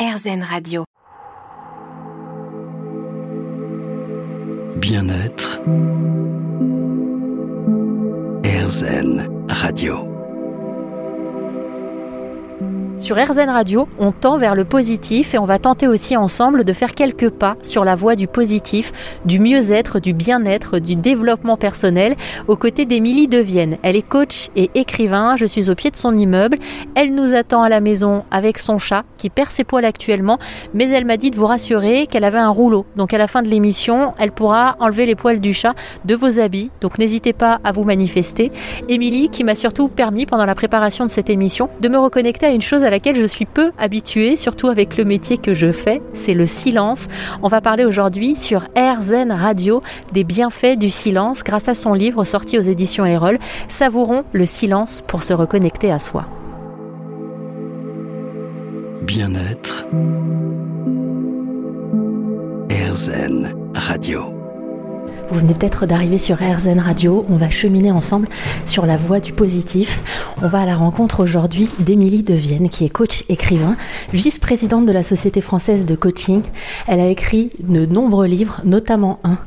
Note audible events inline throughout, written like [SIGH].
RZN Radio. Bien-être. RZN Radio. Sur RZN Radio, on tend vers le positif et on va tenter aussi ensemble de faire quelques pas sur la voie du positif, du mieux-être, du bien-être, du développement personnel aux côtés d'Émilie Devienne. Elle est coach et écrivain, je suis au pied de son immeuble. Elle nous attend à la maison avec son chat qui perd ses poils actuellement, mais elle m'a dit de vous rassurer qu'elle avait un rouleau. Donc à la fin de l'émission, elle pourra enlever les poils du chat de vos habits. Donc n'hésitez pas à vous manifester. Émilie qui m'a surtout permis pendant la préparation de cette émission de me reconnecter à une chose laquelle je suis peu habituée, surtout avec le métier que je fais, c'est le silence. On va parler aujourd'hui sur RZN Radio des bienfaits du silence grâce à son livre sorti aux éditions Erol, Savourons le silence pour se reconnecter à soi. Bien-être. RZN Radio. Vous venez peut-être d'arriver sur RZN Radio. On va cheminer ensemble sur la voie du positif. On va à la rencontre aujourd'hui d'Émilie Devienne, qui est coach écrivain, vice-présidente de la Société française de coaching. Elle a écrit de nombreux livres, notamment un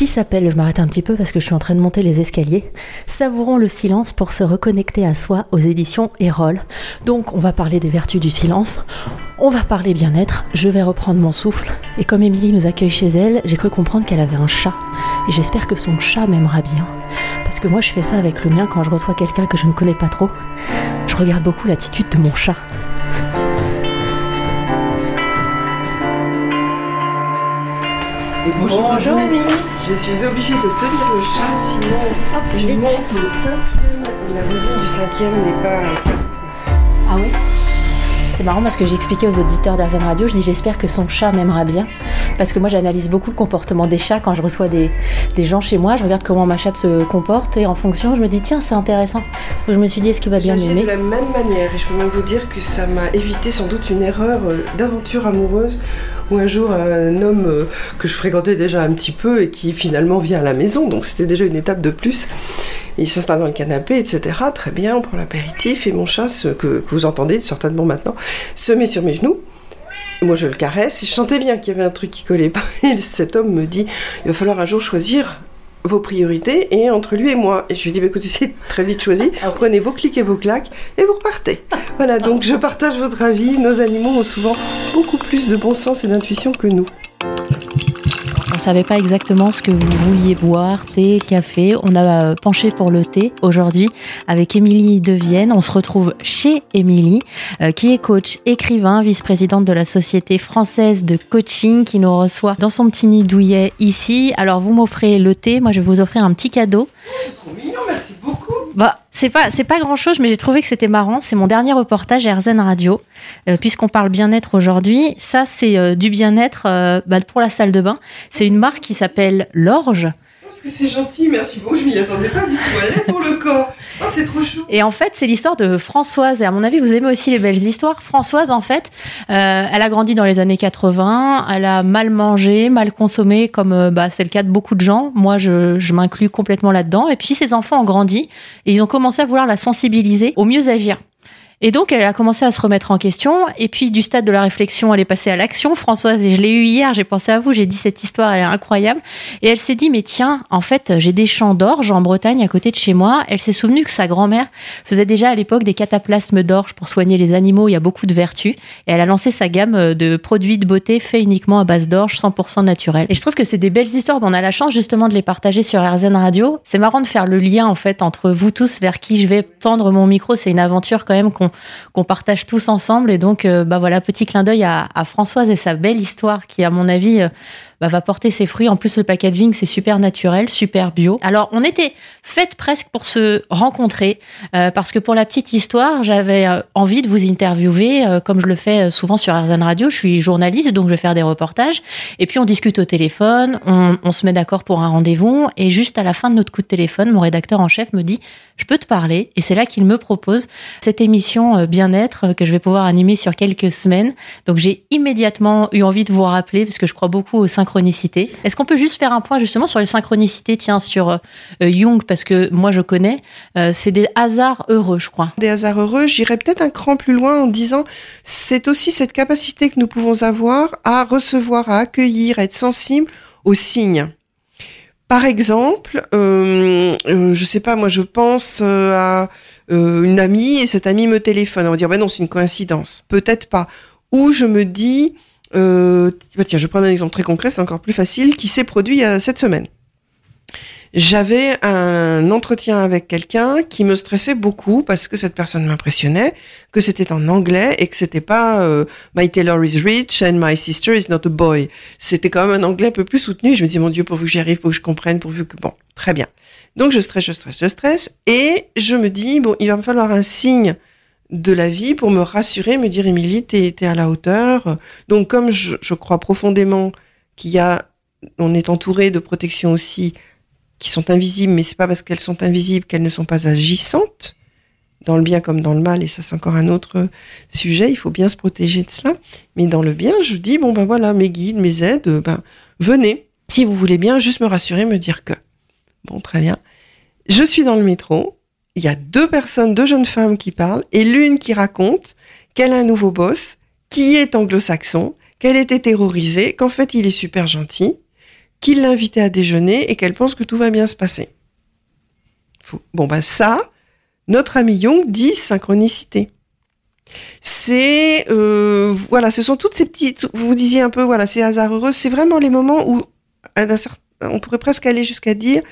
qui s'appelle, je m'arrête un petit peu parce que je suis en train de monter les escaliers, Savourons le silence pour se reconnecter à soi aux éditions Erol. Donc on va parler des vertus du silence, on va parler bien-être, je vais reprendre mon souffle. Et comme Émilie nous accueille chez elle, j'ai cru comprendre qu'elle avait un chat. Et j'espère que son chat m'aimera bien. Parce que moi je fais ça avec le mien quand je reçois quelqu'un que je ne connais pas trop. Je regarde beaucoup l'attitude de mon chat. bonjour, Émilie. Je suis obligée de tenir le chat, sinon Hop, il vite. monte le cinquième et la voisine du cinquième n'est pas Ah oui? C'est marrant parce que j'expliquais aux auditeurs d'Arzan Radio, je dis j'espère que son chat m'aimera bien. Parce que moi j'analyse beaucoup le comportement des chats quand je reçois des, des gens chez moi, je regarde comment ma chatte se comporte et en fonction je me dis tiens c'est intéressant. Donc je me suis dit est-ce qu'il va bien J'agis de m'aimer la même manière et je peux même vous dire que ça m'a évité sans doute une erreur euh, d'aventure amoureuse où un jour un homme euh, que je fréquentais déjà un petit peu et qui finalement vient à la maison, donc c'était déjà une étape de plus. Il s'installe dans le canapé, etc. Très bien, on prend l'apéritif et mon chat, ce que, que vous entendez certainement maintenant, se met sur mes genoux. Moi, je le caresse et je sentais bien qu'il y avait un truc qui collait pas. [LAUGHS] Et cet homme me dit il va falloir un jour choisir vos priorités et entre lui et moi. Et je lui dis bah, écoutez, c'est très vite choisi. Prenez vos clics et vos claques et vous repartez. Voilà, donc je partage votre avis. Nos animaux ont souvent beaucoup plus de bon sens et d'intuition que nous. On savait pas exactement ce que vous vouliez boire, thé, café. On a euh, penché pour le thé aujourd'hui avec Émilie Devienne. On se retrouve chez Émilie, euh, qui est coach, écrivain, vice-présidente de la Société française de coaching, qui nous reçoit dans son petit nid douillet ici. Alors vous m'offrez le thé, moi je vais vous offrir un petit cadeau. Bah, c'est pas, grand chose, mais j'ai trouvé que c'était marrant. C'est mon dernier reportage à RZN Radio, euh, puisqu'on parle bien-être aujourd'hui. Ça, c'est euh, du bien-être euh, bah, pour la salle de bain. C'est une marque qui s'appelle L'Orge. Parce que c'est gentil, merci beaucoup. Je m'y attendais pas du tout. Elle est pour le corps. Oh, c'est trop chou. Et en fait, c'est l'histoire de Françoise. Et à mon avis, vous aimez aussi les belles histoires. Françoise, en fait, euh, elle a grandi dans les années 80. Elle a mal mangé, mal consommé, comme euh, bah, c'est le cas de beaucoup de gens. Moi, je, je m'inclus complètement là-dedans. Et puis, ses enfants ont grandi et ils ont commencé à vouloir la sensibiliser au mieux agir. Et donc, elle a commencé à se remettre en question. Et puis, du stade de la réflexion, elle est passée à l'action. Françoise, et je l'ai eu hier, j'ai pensé à vous, j'ai dit cette histoire, elle est incroyable. Et elle s'est dit, mais tiens, en fait, j'ai des champs d'orge en Bretagne à côté de chez moi. Elle s'est souvenue que sa grand-mère faisait déjà à l'époque des cataplasmes d'orge pour soigner les animaux. Il y a beaucoup de vertus. Et elle a lancé sa gamme de produits de beauté faits uniquement à base d'orge, 100% naturel. Et je trouve que c'est des belles histoires. On a la chance justement de les partager sur RZN Radio. C'est marrant de faire le lien, en fait, entre vous tous vers qui je vais tendre mon micro. C'est une aventure quand même qu'on qu'on partage tous ensemble. Et donc, euh, bah voilà, petit clin d'œil à, Françoise et sa belle histoire qui, à mon avis, euh, bah, va porter ses fruits. En plus, le packaging, c'est super naturel, super bio. Alors, on était faites presque pour se rencontrer, euh, parce que pour la petite histoire, j'avais euh, envie de vous interviewer, euh, comme je le fais euh, souvent sur RZN Radio. Je suis journaliste, donc je vais faire des reportages. Et puis, on discute au téléphone, on, on se met d'accord pour un rendez-vous. Et juste à la fin de notre coup de téléphone, mon rédacteur en chef me dit, je peux te parler. Et c'est là qu'il me propose cette émission euh, bien-être que je vais pouvoir animer sur quelques semaines. Donc, j'ai immédiatement eu envie de vous rappeler, parce que je crois beaucoup aux synchronicité. Est-ce qu'on peut juste faire un point justement sur les synchronicités, tiens, sur euh, Jung, parce que moi je connais, euh, c'est des hasards heureux, je crois. Des hasards heureux, j'irais peut-être un cran plus loin en disant, c'est aussi cette capacité que nous pouvons avoir à recevoir, à accueillir, à être sensible aux signes. Par exemple, euh, euh, je sais pas, moi je pense euh, à euh, une amie et cette amie me téléphone. On va dire, ben non, c'est une coïncidence. Peut-être pas. Ou je me dis, euh, bah tiens, je prends un exemple très concret, c'est encore plus facile, qui s'est produit a cette semaine. J'avais un entretien avec quelqu'un qui me stressait beaucoup parce que cette personne m'impressionnait, que c'était en anglais et que c'était pas euh, My Taylor is rich and my sister is not a boy. C'était quand même un anglais un peu plus soutenu. Je me dis mon Dieu, pourvu que j'y arrive, pour que je comprenne, pourvu que bon, très bien. Donc je stresse, je stresse, je stresse et je me dis bon, il va me falloir un signe de la vie pour me rassurer, me dire Émilie, t'es es à la hauteur. Donc comme je, crois profondément qu'il y a, on est entouré de protection aussi qui sont invisibles, mais c'est pas parce qu'elles sont invisibles qu'elles ne sont pas agissantes dans le bien comme dans le mal, et ça c'est encore un autre sujet. Il faut bien se protéger de cela. Mais dans le bien, je dis bon ben voilà, mes guides, mes aides, ben venez. Si vous voulez bien, juste me rassurer, me dire que. Bon, très bien. Je suis dans le métro. Il y a deux personnes, deux jeunes femmes qui parlent, et l'une qui raconte qu'elle a un nouveau boss, qui est anglo-saxon, qu'elle était terrorisée, qu'en fait il est super gentil, qu'il l'a invitée à déjeuner et qu'elle pense que tout va bien se passer. Bon, bah ça, notre ami Jung dit synchronicité. C'est euh, voilà, ce sont toutes ces petites. Vous disiez un peu voilà, ces hasards heureux. C'est vraiment les moments où on pourrait presque aller jusqu'à dire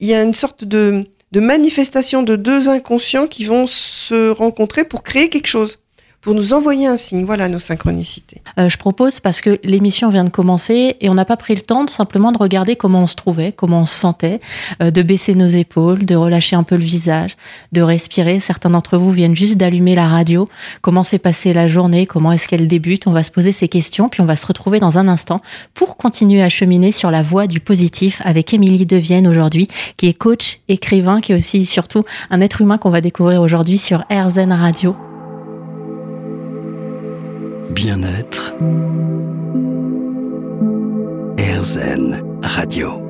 il y a une sorte de, de manifestation de deux inconscients qui vont se rencontrer pour créer quelque chose, pour nous envoyer un signe. Voilà nos synchronicités. Euh, je propose parce que l'émission vient de commencer et on n'a pas pris le temps de simplement de regarder comment on se trouvait, comment on se sentait, euh, de baisser nos épaules, de relâcher un peu le visage, de respirer. Certains d'entre vous viennent juste d'allumer la radio. Comment s'est passée la journée? Comment est-ce qu'elle débute? On va se poser ces questions puis on va se retrouver dans un instant pour continuer à cheminer sur la voie du positif avec Émilie Devienne aujourd'hui, qui est coach, écrivain, qui est aussi surtout un être humain qu'on va découvrir aujourd'hui sur RZN Radio. Bien-être. RZN Radio.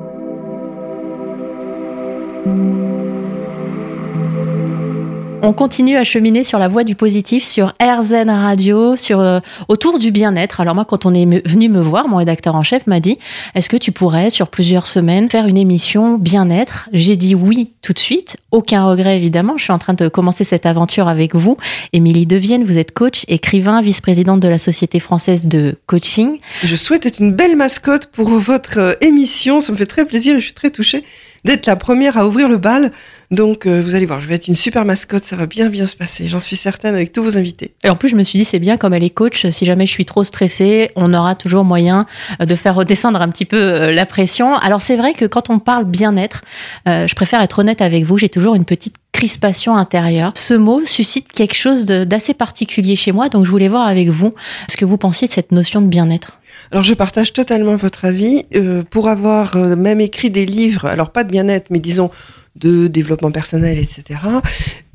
On continue à cheminer sur la voie du positif sur RZN Radio, sur euh, autour du bien-être. Alors moi, quand on est venu me voir, mon rédacteur en chef m'a dit Est-ce que tu pourrais, sur plusieurs semaines, faire une émission bien-être? J'ai dit oui tout de suite. Aucun regret, évidemment. Je suis en train de commencer cette aventure avec vous. Émilie Devienne, vous êtes coach, écrivain, vice-présidente de la Société française de coaching. Je souhaite être une belle mascotte pour votre euh, émission. Ça me fait très plaisir et je suis très touchée d'être la première à ouvrir le bal. Donc, euh, vous allez voir, je vais être une super mascotte. Ça va bien, bien se passer. J'en suis certaine avec tous vos invités. Et en plus, je me suis dit, c'est bien, comme elle est coach, si jamais je suis trop stressée, on aura toujours moyen euh, de faire redescendre un petit peu euh, la pression. Alors, c'est vrai que quand on parle bien-être, euh, je préfère être honnête avec vous, j'ai toujours une petite crispation intérieure. Ce mot suscite quelque chose d'assez particulier chez moi, donc je voulais voir avec vous ce que vous pensiez de cette notion de bien-être. Alors, je partage totalement votre avis. Euh, pour avoir euh, même écrit des livres, alors pas de bien-être, mais disons de développement personnel, etc.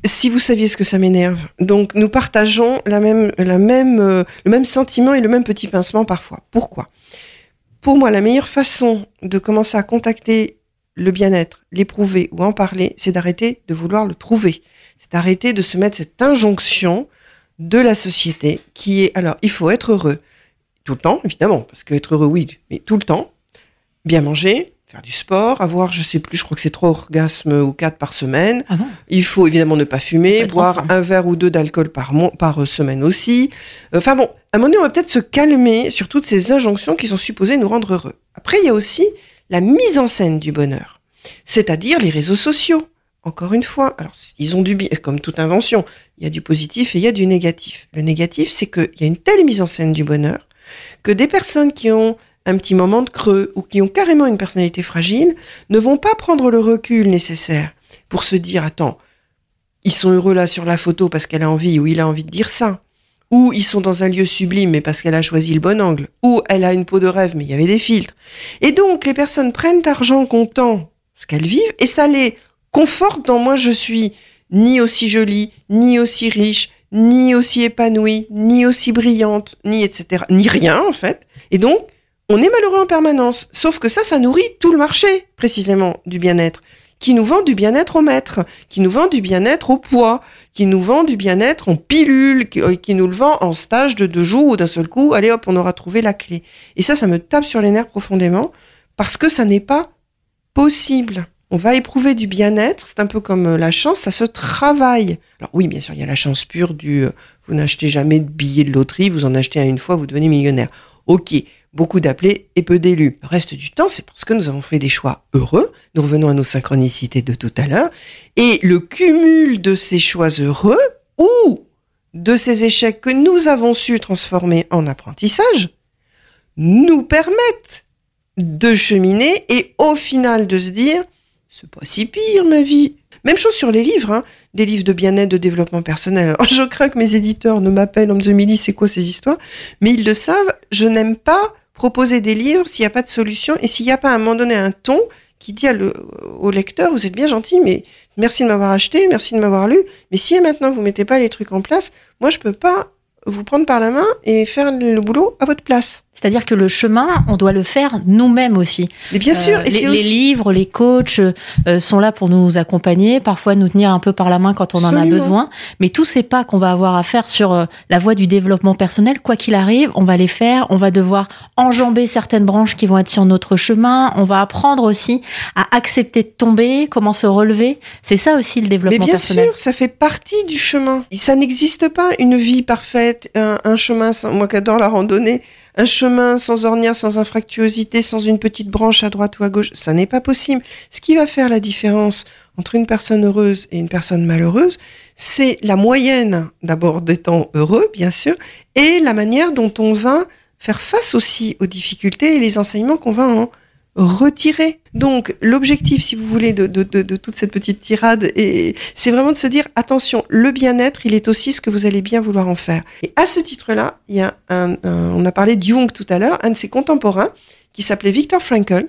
Si vous saviez ce que ça m'énerve. Donc, nous partageons la même, euh, le même sentiment et le même petit pincement parfois. Pourquoi? Pour moi, la meilleure façon de commencer à contacter le bien-être, l'éprouver ou en parler, c'est d'arrêter de vouloir le trouver. C'est d'arrêter de se mettre cette injonction de la société qui est, alors, il faut être heureux. Tout le temps, évidemment, parce que être heureux, oui, mais tout le temps. Bien manger, faire du sport, avoir, je sais plus, je crois que c'est trois orgasmes ou quatre par semaine. Ah bon? Il faut évidemment ne pas fumer, boire un verre ou deux d'alcool par, mois, par euh, semaine aussi. Enfin bon, à un moment donné, on va peut-être se calmer sur toutes ces injonctions qui sont supposées nous rendre heureux. Après, il y a aussi la mise en scène du bonheur, c'est-à-dire les réseaux sociaux. Encore une fois, alors ils ont du bien, comme toute invention, il y a du positif et il y a du négatif. Le négatif, c'est qu'il y a une telle mise en scène du bonheur que des personnes qui ont un petit moment de creux ou qui ont carrément une personnalité fragile ne vont pas prendre le recul nécessaire pour se dire attends, ils sont heureux là sur la photo parce qu'elle a envie ou il a envie de dire ça. Ou ils sont dans un lieu sublime mais parce qu'elle a choisi le bon angle. Ou elle a une peau de rêve mais il y avait des filtres. Et donc les personnes prennent d'argent comptant ce qu'elles vivent et ça les conforte dans moi je suis ni aussi jolie, ni aussi riche, ni aussi épanouie, ni aussi brillante, ni etc. Ni rien en fait. Et donc on est malheureux en permanence. Sauf que ça, ça nourrit tout le marché, précisément, du bien-être. Qui nous vend du bien-être au maître, qui nous vend du bien-être au poids, qui nous vend du bien-être en pilule, qui, euh, qui nous le vend en stage de deux jours ou d'un seul coup, allez hop, on aura trouvé la clé. Et ça, ça me tape sur les nerfs profondément, parce que ça n'est pas possible. On va éprouver du bien-être, c'est un peu comme euh, la chance, ça se travaille. Alors oui, bien sûr, il y a la chance pure du euh, vous n'achetez jamais de billets de loterie, vous en achetez un une fois, vous devenez millionnaire. Ok, beaucoup d'appelés et peu d'élus. Le reste du temps, c'est parce que nous avons fait des choix heureux. Nous revenons à nos synchronicités de tout à l'heure. Et le cumul de ces choix heureux ou de ces échecs que nous avons su transformer en apprentissage nous permettent de cheminer et au final de se dire c'est pas si pire ma vie. Même chose sur les livres, hein. des livres de bien-être, de développement personnel. Alors, [LAUGHS] je crains que mes éditeurs ne m'appellent en me disant c'est quoi ces histoires? Mais ils le savent, je n'aime pas proposer des livres s'il n'y a pas de solution et s'il n'y a pas à un moment donné un ton qui dit au lecteur, vous êtes bien gentil, mais merci de m'avoir acheté, merci de m'avoir lu, mais si maintenant vous mettez pas les trucs en place, moi je peux pas vous prendre par la main et faire le boulot à votre place. C'est-à-dire que le chemin, on doit le faire nous-mêmes aussi. Mais bien sûr, euh, les, les, livres, les coachs euh, sont là pour nous accompagner, parfois nous tenir un peu par la main quand on Absolument. en a besoin. Mais tous ces pas qu'on va avoir à faire sur euh, la voie du développement personnel, quoi qu'il arrive, on va les faire. On va devoir enjamber certaines branches qui vont être sur notre chemin. On va apprendre aussi à accepter de tomber, comment se relever. C'est ça aussi le développement Mais bien personnel. sûr, ça fait partie du chemin. Ça n'existe pas une vie parfaite, un, un chemin. Sans, moi qui adore la randonnée, un chemin sans ornière, sans infractuosité, sans une petite branche à droite ou à gauche, ça n'est pas possible. Ce qui va faire la différence entre une personne heureuse et une personne malheureuse, c'est la moyenne d'abord des temps heureux, bien sûr, et la manière dont on va faire face aussi aux difficultés et les enseignements qu'on va en retirer. Donc l'objectif, si vous voulez, de, de, de, de toute cette petite tirade, c'est vraiment de se dire attention, le bien-être, il est aussi ce que vous allez bien vouloir en faire. Et à ce titre-là, il y a un, un, on a parlé de Jung tout à l'heure, un de ses contemporains qui s'appelait Viktor Frankl.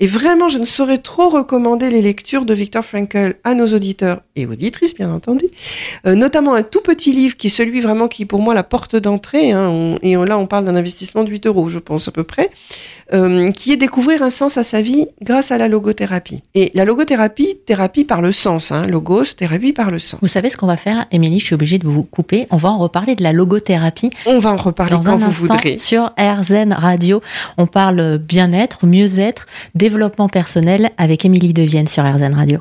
Et vraiment, je ne saurais trop recommander les lectures de Viktor Frankl à nos auditeurs et auditrices, bien entendu. Euh, notamment un tout petit livre qui est celui vraiment qui, pour moi, la porte d'entrée. Hein, on, et on, là, on parle d'un investissement de 8 euros, je pense, à peu près. Euh, qui est découvrir un sens à sa vie grâce à la logothérapie. Et la logothérapie, thérapie par le sens, hein, logos, thérapie par le sens. Vous savez ce qu'on va faire, Émilie, je suis obligée de vous couper. On va en reparler de la logothérapie. On va en reparler dans quand un vous instant voudrez. Sur RZN Radio, on parle bien-être, mieux-être, développement personnel avec Émilie Devienne sur RZN Radio.